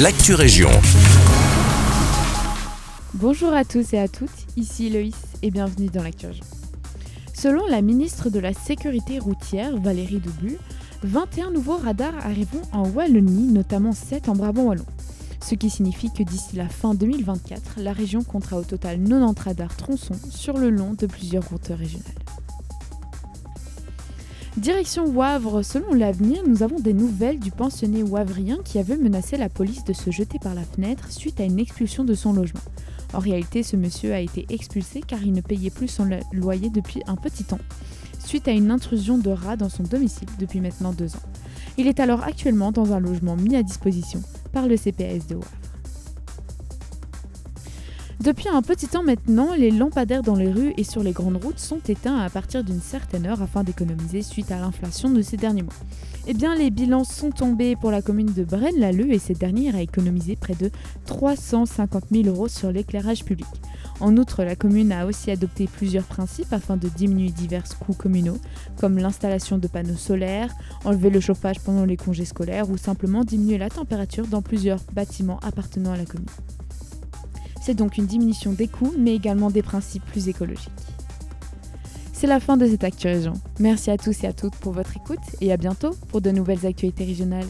l'actu région. Bonjour à tous et à toutes, ici Loïs et bienvenue dans l'actu région. Selon la ministre de la Sécurité routière, Valérie Dubu, 21 nouveaux radars arriveront en Wallonie, notamment 7 en Brabant Wallon. Ce qui signifie que d'ici la fin 2024, la région comptera au total 90 radars tronçons sur le long de plusieurs routes régionales. Direction Wavre, selon l'avenir, nous avons des nouvelles du pensionné wavrien qui avait menacé la police de se jeter par la fenêtre suite à une expulsion de son logement. En réalité, ce monsieur a été expulsé car il ne payait plus son loyer depuis un petit temps, suite à une intrusion de rats dans son domicile depuis maintenant deux ans. Il est alors actuellement dans un logement mis à disposition par le CPS de Wavre. Depuis un petit temps maintenant, les lampadaires dans les rues et sur les grandes routes sont éteints à partir d'une certaine heure afin d'économiser suite à l'inflation de ces derniers mois. Eh bien, les bilans sont tombés pour la commune de Braine-l'Alleud et cette dernière a économisé près de 350 000 euros sur l'éclairage public. En outre, la commune a aussi adopté plusieurs principes afin de diminuer divers coûts communaux, comme l'installation de panneaux solaires, enlever le chauffage pendant les congés scolaires ou simplement diminuer la température dans plusieurs bâtiments appartenant à la commune. C'est donc une diminution des coûts, mais également des principes plus écologiques. C'est la fin de cette Actu. Merci à tous et à toutes pour votre écoute et à bientôt pour de nouvelles actualités régionales.